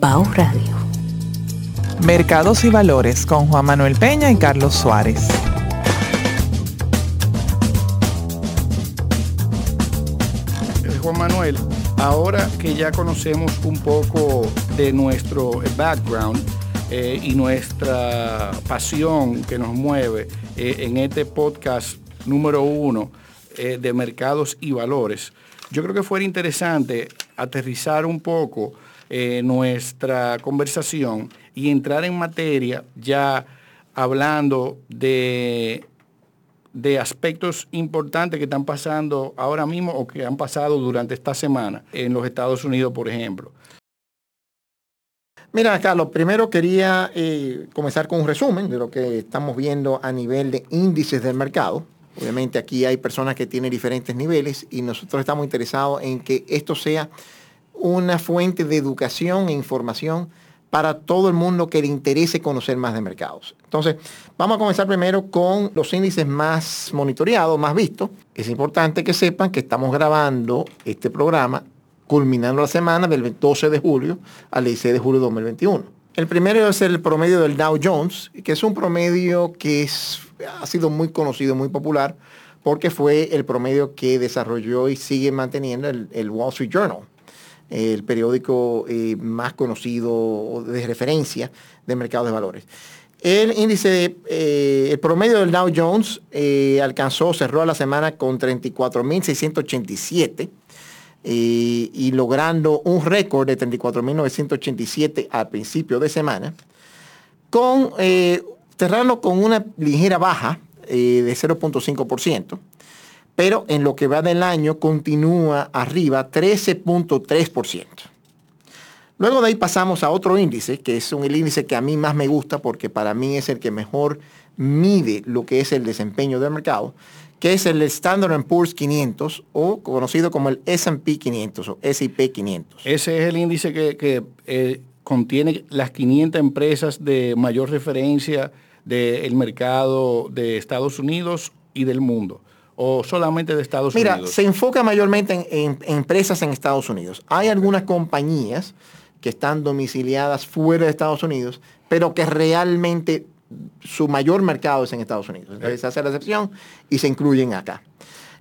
Bao Radio. Mercados y Valores con Juan Manuel Peña y Carlos Suárez. Eh, Juan Manuel, ahora que ya conocemos un poco de nuestro background eh, y nuestra pasión que nos mueve eh, en este podcast número uno de mercados y valores, yo creo que fuera interesante aterrizar un poco nuestra conversación y entrar en materia ya hablando de de aspectos importantes que están pasando ahora mismo o que han pasado durante esta semana en los Estados Unidos, por ejemplo. Mira, Carlos, primero quería eh, comenzar con un resumen de lo que estamos viendo a nivel de índices del mercado. Obviamente aquí hay personas que tienen diferentes niveles y nosotros estamos interesados en que esto sea una fuente de educación e información para todo el mundo que le interese conocer más de mercados. Entonces, vamos a comenzar primero con los índices más monitoreados, más vistos. Es importante que sepan que estamos grabando este programa culminando la semana del 12 de julio al 16 de julio de 2021. El primero es el promedio del Dow Jones, que es un promedio que ha sido muy conocido, muy popular, porque fue el promedio que desarrolló y sigue manteniendo el Wall Street Journal el periódico eh, más conocido de referencia de mercados de valores. El índice, eh, el promedio del Dow Jones eh, alcanzó, cerró la semana con 34.687 y logrando un récord de 34.987 al principio de semana, con, cerrando con una ligera baja de 0.5% pero en lo que va del año continúa arriba 13.3%. Luego de ahí pasamos a otro índice, que es un, el índice que a mí más me gusta porque para mí es el que mejor mide lo que es el desempeño del mercado, que es el Standard Poor's 500 o conocido como el S&P 500 o S&P 500. Ese es el índice que, eh, contiene las 500 empresas de mayor referencia del mercado de Estados Unidos y del mundo o solamente de Estados Unidos? Mira, se enfoca mayormente en, empresas en Estados Unidos. Hay algunas compañías que están domiciliadas fuera de Estados Unidos, pero que realmente su mayor mercado es en Estados Unidos. Entonces se hace la excepción y se incluyen acá.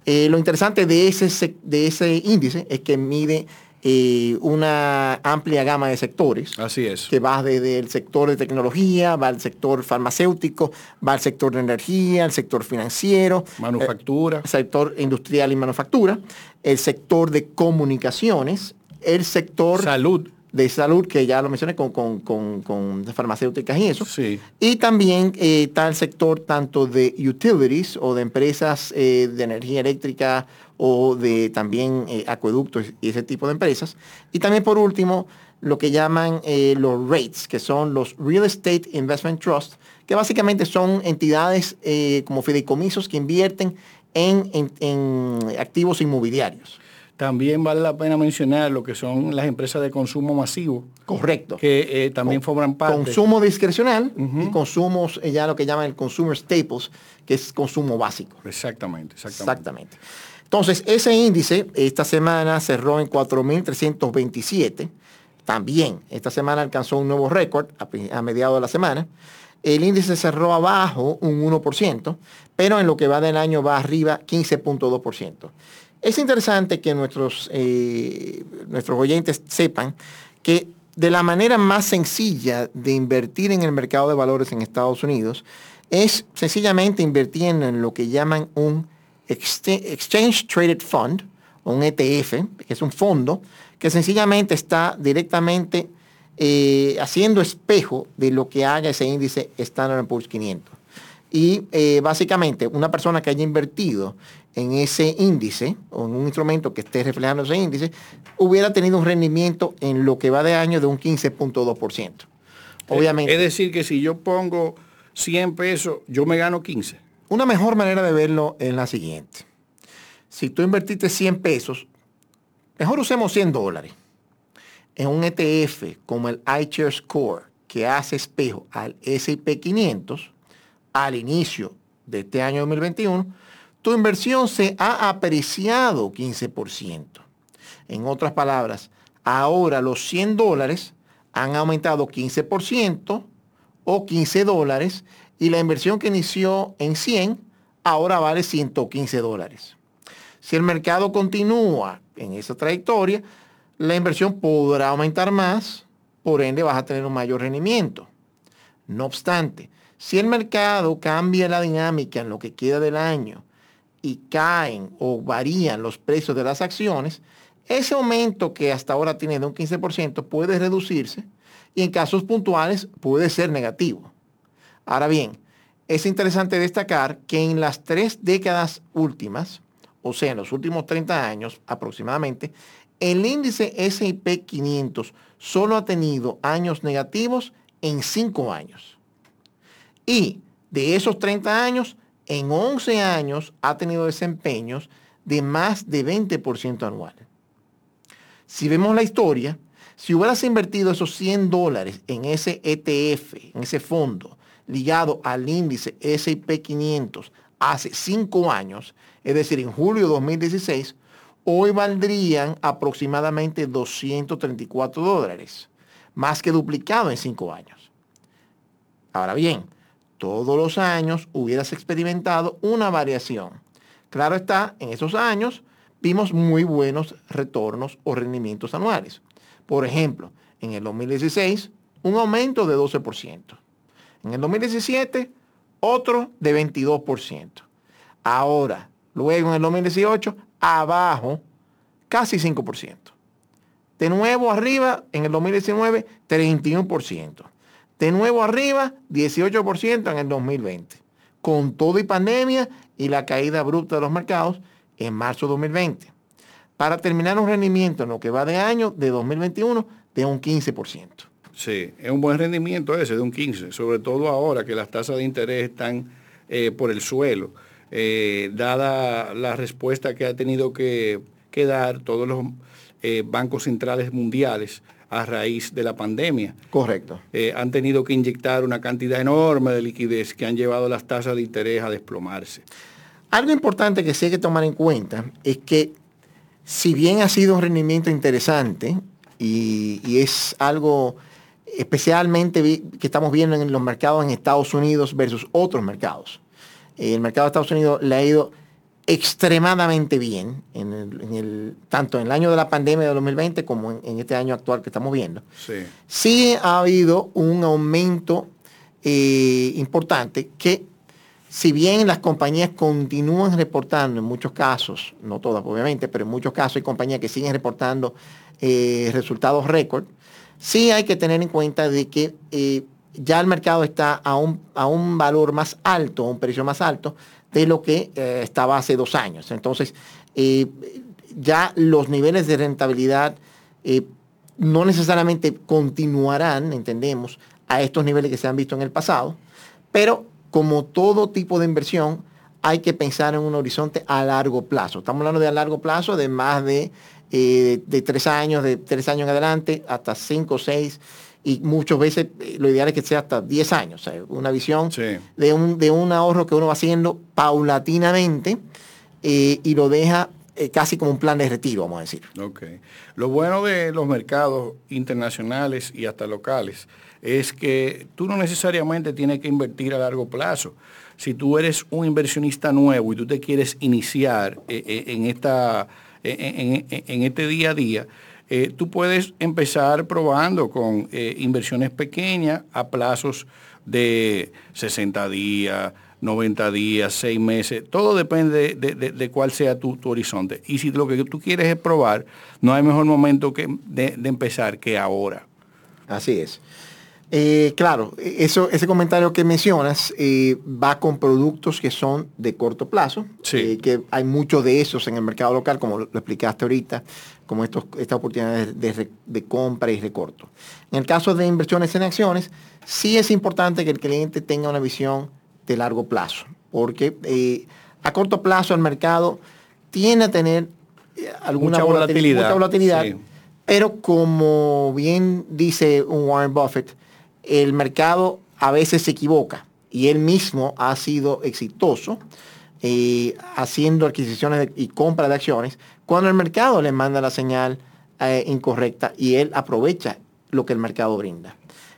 Eh, lo interesante de ese, de ese índice es que mide eh, una amplia gama de sectores. Así es. Que va desde el sector de tecnología, va al sector farmacéutico, va al sector de energía, al sector financiero. Manufactura. El sector industrial y manufactura, el sector de comunicaciones, el sector... Salud de salud, que ya lo mencioné, con, con, farmacéuticas y eso. Sí. Y también eh, está el sector tanto de utilities o de empresas eh, de energía eléctrica o de también eh, acueductos y ese tipo de empresas. Y también por último, lo que llaman los REITs, que son los Real Estate Investment Trust, que básicamente son entidades como fideicomisos que invierten en activos inmobiliarios. También vale la pena mencionar lo que son las empresas de consumo masivo. Correcto. Que eh, también forman parte. Consumo discrecional y consumos, eh, ya lo que llaman el consumer staples, que es consumo básico. Exactamente, exactamente. Exactamente. Entonces, ese índice esta semana cerró en 4.327. También esta semana alcanzó un nuevo récord a, a mediados de la semana. El índice cerró abajo un 1%, pero en lo que va del año va arriba 15.2%. Es interesante que nuestros, eh, nuestros oyentes sepan que de la manera más sencilla de invertir en el mercado de valores en Estados Unidos es sencillamente invirtiendo en lo que llaman un Exchange Traded Fund, un ETF, que es un fondo que sencillamente está directamente eh, haciendo espejo de lo que haga ese índice Standard Poor's 500. Y eh, básicamente una persona que haya invertido en ese índice o en un instrumento que esté reflejando ese índice, hubiera tenido un rendimiento en lo que va de año de un 15.2%. Obviamente. Es decir, que si yo pongo 100 pesos, yo me gano 15. Una mejor manera de verlo es la siguiente. Si tú invertiste 100 pesos, mejor usemos 100 dólares en un ETF como el iShares Core, que hace espejo al S&P 500 al inicio de este año 2021, tu inversión se ha apreciado 15%. En otras palabras, ahora los 100 dólares han aumentado 15% o 15 dólares y la inversión que inició en 100 ahora vale 115 dólares. Si el mercado continúa en esa trayectoria, la inversión podrá aumentar más, por ende vas a tener un mayor rendimiento. No obstante, si el mercado cambia la dinámica en lo que queda del año y caen o varían los precios de las acciones, ese aumento que hasta ahora tiene de un 15% puede reducirse y en casos puntuales puede ser negativo. Ahora bien, es interesante destacar que en las tres décadas últimas, o sea, en los últimos 30 años aproximadamente, el índice S&P 500 solo ha tenido años negativos en 5 años. Y de esos 30 años, en 11 años ha tenido desempeños de más de 20% anual. Si vemos la historia, si hubieras invertido esos 100 dólares en ese ETF, en ese fondo, ligado al índice S&P 500 hace 5 años, es decir, en julio de 2016, hoy valdrían aproximadamente 234 dólares, más que duplicado en 5 años. Ahora bien, todos los años hubieras experimentado una variación. Claro está, en esos años vimos muy buenos retornos o rendimientos anuales. Por ejemplo, en el 2016, un aumento de 12%. En el 2017, otro de 22%. Ahora, luego en el 2018, abajo, casi 5%. De nuevo arriba, en el 2019, 31%. De nuevo arriba, 18% en el 2020. Con todo y pandemia y la caída abrupta de los mercados en marzo de 2020. Para terminar un rendimiento en lo que va de año de 2021 de un 15%. Sí, es un buen rendimiento ese de un 15, sobre todo ahora que las tasas de interés están eh, por el suelo, eh, dada la respuesta que ha tenido que, dar todos los eh, bancos centrales mundiales a raíz de la pandemia. Correcto. han tenido que inyectar una cantidad enorme de liquidez que han llevado las tasas de interés a desplomarse. Algo importante que sí hay que tomar en cuenta es que si bien ha sido un rendimiento interesante y es algo especialmente que estamos viendo en los mercados en Estados Unidos versus otros mercados. El mercado de Estados Unidos le ha ido extremadamente bien, en el, tanto en el año de la pandemia de 2020 como en, este año actual que estamos viendo. Sí, ha habido un aumento eh, importante que si bien las compañías continúan reportando en muchos casos, no todas obviamente, pero en muchos casos hay compañías que siguen reportando eh, resultados récord, sí hay que tener en cuenta de que eh, ya el mercado está a un, a un, valor más alto, un precio más alto de lo que eh, estaba hace dos años. Entonces, eh, ya los niveles de rentabilidad no necesariamente continuarán, entendemos, a estos niveles que se han visto en el pasado, pero como todo tipo de inversión, hay que pensar en un horizonte a largo plazo. Estamos hablando de a largo plazo de más de eh, de tres años, de tres años en adelante, hasta cinco, seis, y muchas veces eh, lo ideal es que sea hasta diez años, una visión de, un, de un ahorro que uno va haciendo paulatinamente eh, y lo deja casi como un plan de retiro, vamos a decir. Ok. Lo bueno de los mercados internacionales y hasta locales es que tú no necesariamente tienes que invertir a largo plazo. Si tú eres un inversionista nuevo y tú te quieres iniciar en esta en, este día a día, eh, tú puedes empezar probando con eh, inversiones pequeñas a plazos de 60 días, 90 días, 6 meses, todo depende de, cuál sea tu, horizonte. Y si lo que tú quieres es probar, no hay mejor momento que de, empezar que ahora. Así es. Eh, claro, eso, ese comentario que mencionas eh, va con productos que son de corto plazo, eh, que hay muchos de esos en el mercado local, como lo, explicaste ahorita, como estos, estas oportunidades de, compra y recorto. En el caso de inversiones en acciones, sí es importante que el cliente tenga una visión de largo plazo, porque a corto plazo el mercado tiene a tener alguna volatilidad, volatilidad pero como bien dice un Warren Buffett, el mercado a veces se equivoca y él mismo ha sido exitoso eh, haciendo adquisiciones y compra de acciones cuando el mercado le manda la señal eh, incorrecta y él aprovecha lo que el mercado brinda.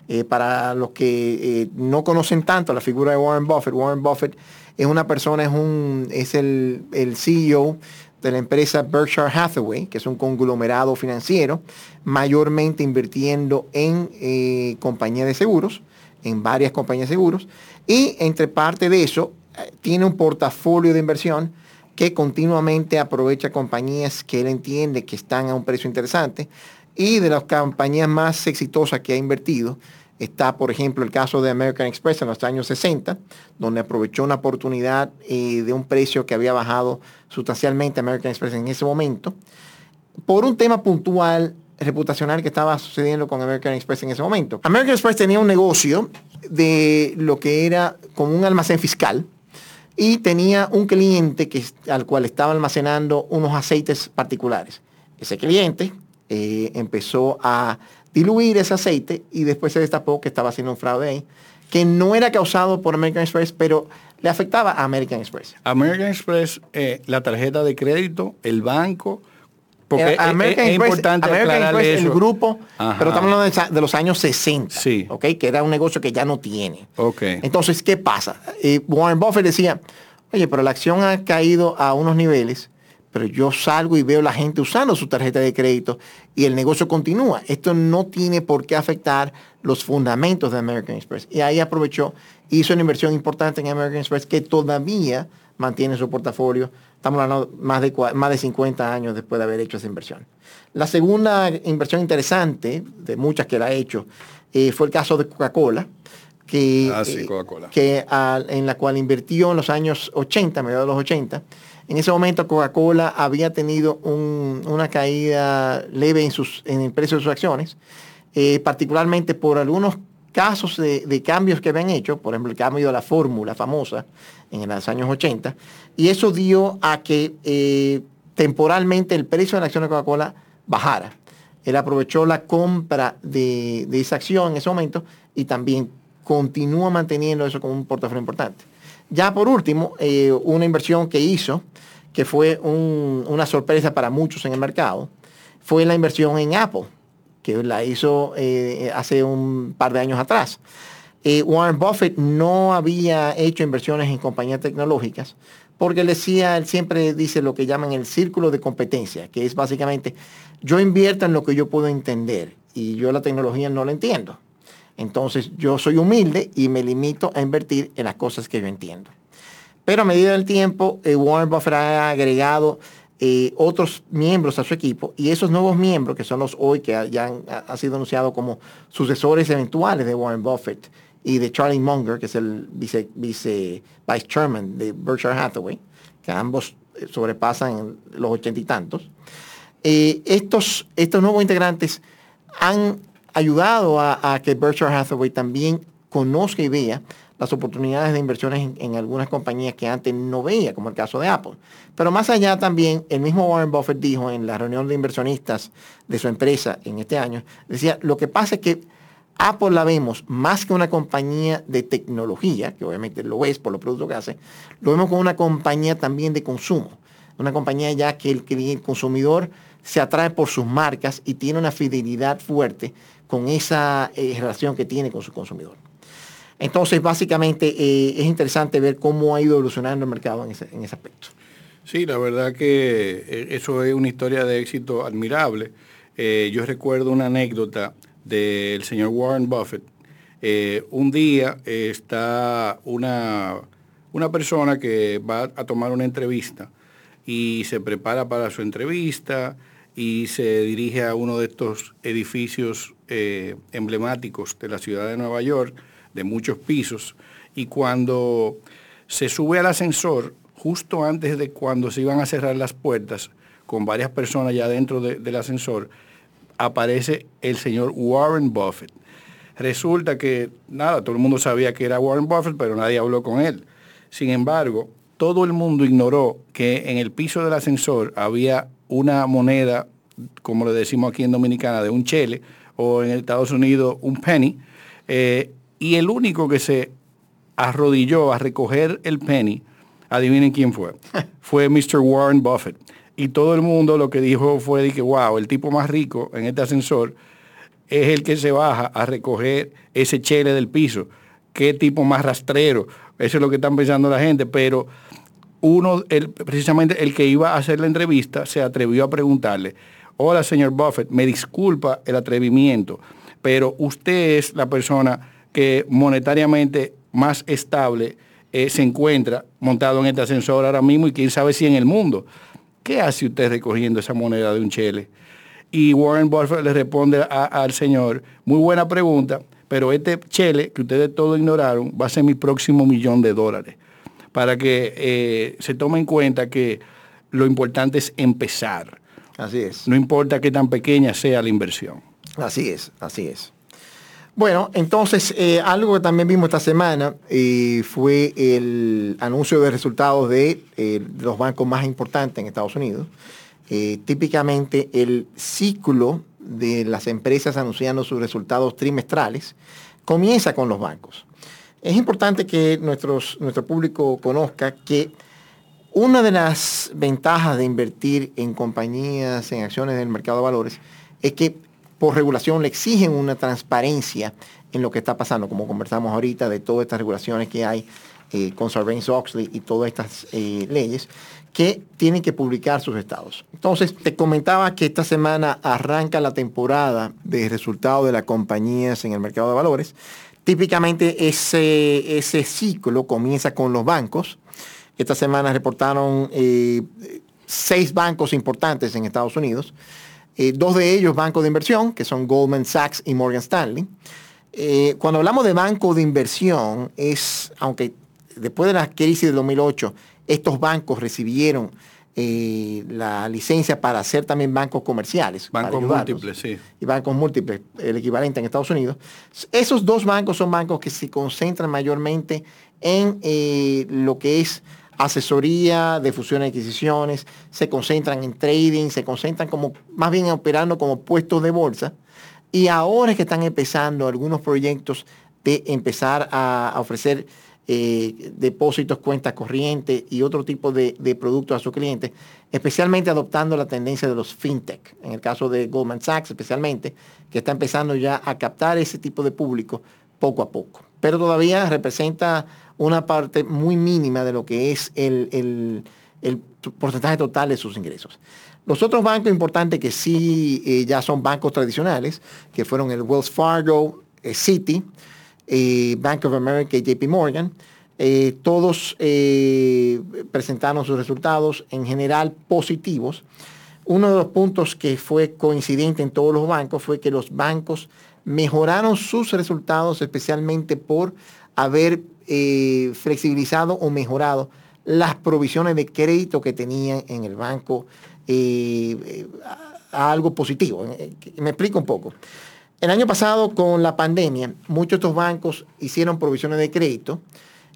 Eh, para los que no conocen tanto la figura de Warren Buffett, Warren Buffett es una persona, es, un, es el, el CEO de la empresa Berkshire Hathaway, que es un conglomerado financiero, mayormente invirtiendo en eh, compañías de seguros, en varias compañías de seguros, y entre parte de eso tiene un portafolio de inversión que continuamente aprovecha compañías que él entiende que están a un precio interesante y de las compañías más exitosas que ha invertido está, por ejemplo, el caso de American Express en los años 60, donde aprovechó una oportunidad eh, de un precio que había bajado sustancialmente American Express en ese momento, por un tema puntual reputacional que estaba sucediendo con American Express en ese momento. American Express tenía un negocio de lo que era como un almacén fiscal, y tenía un cliente que, al cual estaba almacenando unos aceites particulares. Ese cliente eh, empezó a diluir ese aceite y después se destapó que estaba haciendo un fraude ahí, que no era causado por American Express, pero le afectaba a American Express. American Express, eh, la tarjeta de crédito, el banco, porque es, importante el grupo, pero estamos hablando de, los años 60, sí. que era un negocio que ya no tiene. Okay. Entonces, ¿qué pasa? Eh, Warren Buffett decía, oye, pero la acción ha caído a unos niveles, pero yo salgo y veo la gente usando su tarjeta de crédito y el negocio continúa. Esto no tiene por qué afectar los fundamentos de American Express. Y ahí aprovechó, hizo una inversión importante en American Express que todavía mantiene su portafolio Estamos hablando más de, más de 50 años después de haber hecho esa inversión. La segunda inversión interesante, de muchas que la ha hecho, eh, fue el caso de Coca-Cola, que, ah, sí, Coca-Cola. que en la cual invirtió en los años 80, mediados de los 80. En ese momento Coca-Cola había tenido una caída leve en, el precio de sus acciones, eh, particularmente por algunos casos de, cambios que habían hecho, por ejemplo, el cambio de la fórmula famosa en los años 80, y eso dio a que eh, temporalmente el precio de la acción de Coca-Cola bajara. Él aprovechó la compra de, esa acción en ese momento y también continúa manteniendo eso como un portafolio importante. Ya por último, eh, una inversión que hizo, que fue una sorpresa para muchos en el mercado, fue la inversión en Apple que la hizo eh, hace un par de años atrás. Eh, Warren Buffett no había hecho inversiones en compañías tecnológicas porque él decía, él siempre dice lo que llaman el círculo de competencia, que es básicamente, yo invierto en lo que yo puedo entender y yo la tecnología no la entiendo. Entonces yo soy humilde y me limito a invertir en las cosas que yo entiendo. Pero a medida del tiempo, eh, Warren Buffett ha agregado eh, otros miembros a su equipo y esos nuevos miembros, que son los hoy que ya han, sido anunciados como sucesores eventuales de Warren Buffett y de Charlie Munger, que es el vice, vice chairman de Berkshire Hathaway, que ambos eh, sobrepasan los ochenta y tantos. Estos, estos nuevos integrantes han ayudado a, que Berkshire Hathaway también conozca y vea las oportunidades de inversiones en, algunas compañías que antes no veía, como el caso de Apple. Pero más allá también, el mismo Warren Buffett dijo en la reunión de inversionistas de su empresa en este año, decía, lo que pasa es que Apple la vemos más que una compañía de tecnología, que obviamente lo es por los productos que hace, lo vemos como una compañía también de consumo. Una compañía ya que el consumidor se atrae por sus marcas y tiene una fidelidad fuerte con esa eh, relación que tiene con su consumidor. Entonces, básicamente, eh, es interesante ver cómo ha ido evolucionando el mercado en ese, aspecto. Sí, la verdad que eh, eso es una historia de éxito admirable. Yo recuerdo una anécdota del señor Warren Buffett. un día está una, una persona que va a tomar una entrevista y se prepara para su entrevista y se dirige a uno de estos edificios emblemáticos de la ciudad de Nueva York de muchos pisos, y cuando se sube al ascensor, justo antes de cuando se iban a cerrar las puertas, con varias personas ya dentro del ascensor, aparece el señor Warren Buffett. Resulta que, nada, todo el mundo sabía que era Warren Buffett, pero nadie habló con él. Sin embargo, todo el mundo ignoró que en el piso del ascensor había una moneda, como le decimos aquí en Dominicana, de un chele, o en Estados Unidos un penny, eh, y el único que se arrodilló a recoger el penny, adivinen quién fue. fue Mr. Warren Buffett. Y todo el mundo lo que dijo fue de que, wow, el tipo más rico en este ascensor es el que se baja a recoger ese chele del piso. Qué tipo más rastrero. Eso es lo que están pensando la gente, pero uno, precisamente el que iba a hacer la entrevista, se atrevió a preguntarle, hola señor Buffett, me disculpa el atrevimiento, pero usted es la persona que monetariamente más estable eh, se encuentra montado en este ascensor ahora mismo y quién sabe si en el mundo. ¿Qué hace usted recogiendo esa moneda de un chele? Y Warren Buffett le responde al señor, muy buena pregunta, pero este chele que ustedes todos ignoraron va a ser mi próximo millón de dólares. Para que eh, se tome en cuenta que lo importante es empezar. Así es. No importa qué tan pequeña sea la inversión. Así es, así es. Bueno, entonces eh, algo que también vimos esta semana eh, fue el anuncio de resultados de los bancos más importantes en Estados Unidos. típicamente el ciclo de las empresas anunciando sus resultados trimestrales comienza con los bancos. Es importante que nuestros, nuestro público conozca que una de las ventajas de invertir en compañías, en acciones del mercado de valores, es que por regulación le exigen una transparencia en lo que está pasando, como conversamos ahorita de todas estas regulaciones que hay eh, con Sarbanes-Oxley y todas estas eh, leyes que tienen que publicar sus estados. Entonces, te comentaba que esta semana arranca la temporada de resultados de las compañías en el mercado de valores. Típicamente ese, ese ciclo comienza con los bancos. Esta semana reportaron eh, seis bancos importantes en Estados Unidos. Eh, dos de ellos bancos de inversión, que son Goldman Sachs y Morgan Stanley. Eh, cuando hablamos de banco de inversión, es, aunque después de la crisis del 2008, estos bancos recibieron eh, la licencia para hacer también bancos comerciales. Bancos múltiples, sí. Y bancos múltiples, el equivalente en Estados Unidos. Esos dos bancos son bancos que se concentran mayormente en eh, lo que es asesoría de fusiones y adquisiciones, se concentran en trading, se concentran como, más bien operando como puestos de bolsa. Y ahora es que están empezando algunos proyectos de empezar a ofrecer eh, depósitos, cuentas corrientes y otro tipo de, productos a sus clientes, especialmente adoptando la tendencia de los fintech. En el caso de Goldman Sachs, especialmente, que está empezando ya a captar ese tipo de público poco a poco. Pero todavía representa una parte muy mínima de lo que es el, porcentaje total de sus ingresos. Los otros bancos importantes que sí eh, ya son bancos tradicionales, que fueron el Wells Fargo, eh, eh, Bank of America y JP Morgan. Eh, todos eh, presentaron sus resultados en general positivos. Uno de los puntos que fue coincidente en todos los bancos fue que los bancos mejoraron sus resultados especialmente por haber flexibilizado o mejorado las provisiones de crédito que tenían en el banco a algo positivo. Me explico un poco. El año pasado, con la pandemia, muchos de estos bancos hicieron provisiones de crédito.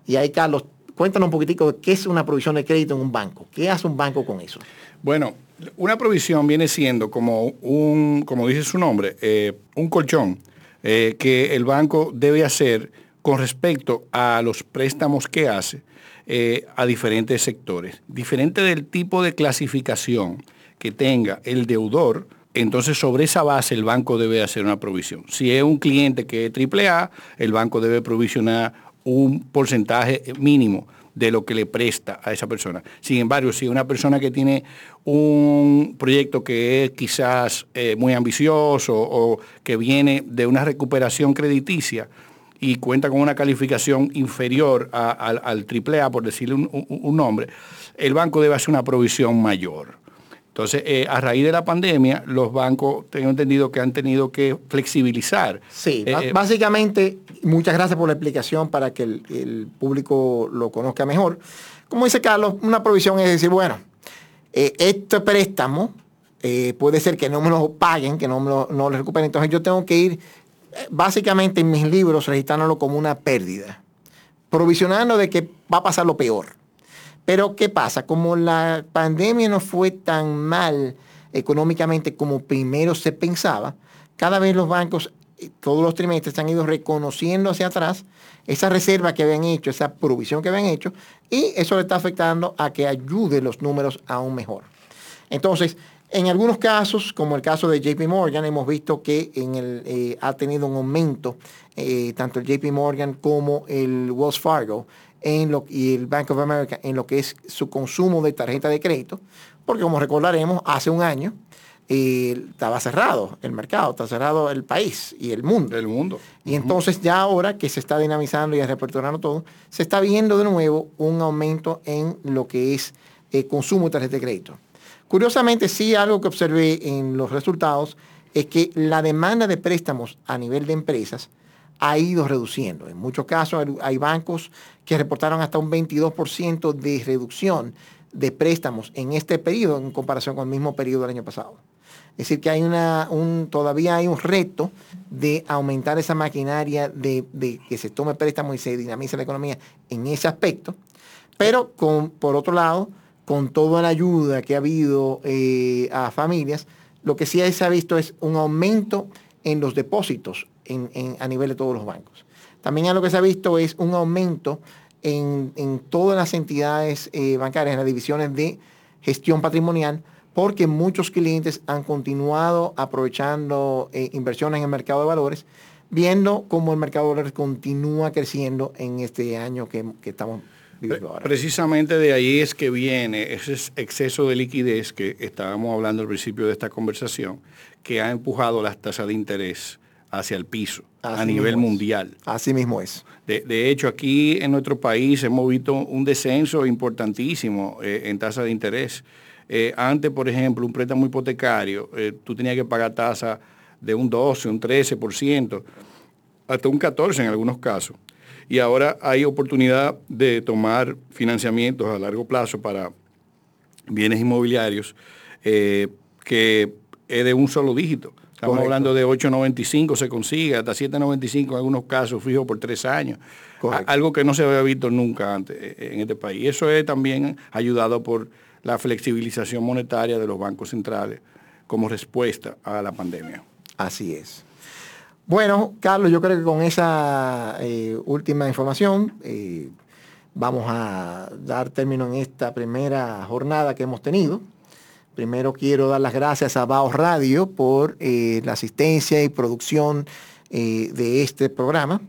Y ahí, Carlos, cuéntanos un poquitico qué es una provisión de crédito en un banco. ¿Qué hace un banco con eso? Bueno, una provisión viene siendo como un, como dice su nombre, eh, un colchón eh, que el banco debe hacer con respecto a los préstamos que hace eh, a diferentes sectores. Diferente del tipo de clasificación que tenga el deudor, entonces sobre esa base el banco debe hacer una provisión. Si es un cliente que es AAA, el banco debe provisionar un porcentaje mínimo de lo que le presta a esa persona. Sin embargo, si una persona que tiene un proyecto que es quizás eh, muy ambicioso o que viene de una recuperación crediticia y cuenta con una calificación inferior al, AAA, por decirle un nombre, el banco debe hacer una provisión mayor. Entonces, eh, a raíz de la pandemia, los bancos, tengo entendido que han tenido que flexibilizar. Sí, eh, eh, básicamente, muchas gracias por la explicación para que el, público lo conozca mejor. Como dice Carlos, una provisión es decir, bueno, este préstamo puede ser que no me lo paguen, que no me lo, no lo recuperen, entonces yo tengo que ir básicamente en mis libros registrándolo como una pérdida, provisionando de que va a pasar lo peor. Pero ¿qué pasa? Como la pandemia no fue tan mal económicamente como primero se pensaba, cada vez los bancos, eh, todos los trimestres, han ido reconociendo hacia atrás esa reserva que habían hecho, esa provisión que habían hecho, y eso le está afectando a que ayude los números aún mejor. Entonces, En algunos casos, como el caso de JP Morgan, hemos visto que en el, eh, ha tenido un aumento, eh, tanto el JP Morgan como el Wells Fargo en lo, y el Bank of America en lo que es su consumo de tarjeta de crédito, porque como recordaremos, hace un año eh, estaba cerrado el mercado, está cerrado el país y el mundo. El mundo. Y entonces ya ahora que se está dinamizando y reaperturando todo, se está viendo de nuevo un aumento en lo que es el consumo de tarjeta de crédito. Curiosamente, sí, algo que observé en los resultados es que la demanda de préstamos a nivel de empresas ha ido reduciendo. En muchos casos hay bancos que reportaron hasta un 22% de reducción de préstamos en este periodo en comparación con el mismo periodo del año pasado. Es decir, que todavía hay un reto de aumentar esa maquinaria de, que se tome préstamos y se dinamice la economía en ese aspecto. Pero por otro lado, con toda la ayuda que ha habido eh, a familias, lo que sí se ha visto es un aumento en los depósitos a nivel de todos los bancos. También lo que se ha visto es un aumento en, todas las entidades eh, bancarias, en las divisiones de gestión patrimonial, porque muchos clientes han continuado aprovechando eh, inversiones en el mercado de valores, viendo cómo el mercado de valores continúa creciendo en este año que, que estamos Precisamente de ahí es que viene ese exceso de liquidez que estábamos hablando al principio de esta conversación, que ha empujado las tasas de interés hacia el piso a nivel mundial. Así mismo es. De, hecho, aquí en nuestro país hemos visto un descenso importantísimo eh, en tasas de interés. Eh, antes, por ejemplo, un préstamo hipotecario, eh, tú tenías que pagar tasa de un 12, un 13%, hasta un 14% en algunos casos y ahora hay oportunidad de tomar financiamientos a largo plazo para bienes inmobiliarios que es de un solo dígito. Estamos hablando de 8.95 se consigue, hasta 7.95 en algunos casos, fijo por tres años. Algo que no se había visto nunca antes eh, en este país. Eso es también ayudado por la flexibilización monetaria de los bancos centrales como respuesta a la pandemia. Así es. Bueno, Carlos, yo creo que con esa eh, última información eh, vamos a dar término en esta primera jornada que hemos tenido. Primero quiero dar las gracias a Baos Radio por eh, la asistencia y producción de este programa.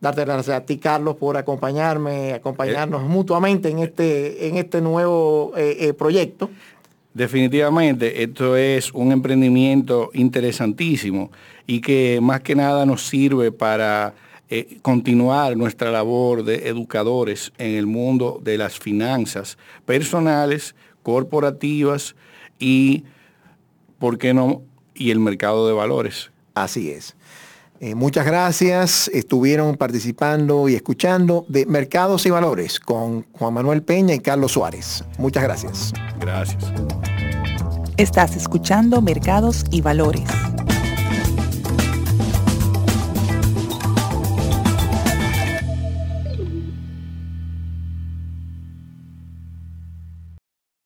Darte las gracias a ti, Carlos, por acompañarme, acompañarnos mutuamente en este, en este nuevo proyecto. Definitivamente, esto es un emprendimiento interesantísimo y que más que nada nos sirve para eh, continuar nuestra labor de educadores en el mundo de las finanzas personales, corporativas y, ¿por qué no?, y el mercado de valores. Así es. Eh, muchas gracias. Estuvieron participando y escuchando de Mercados y Valores con Juan Manuel Peña y Carlos Suárez. Muchas gracias. Gracias. Estás escuchando Mercados y Valores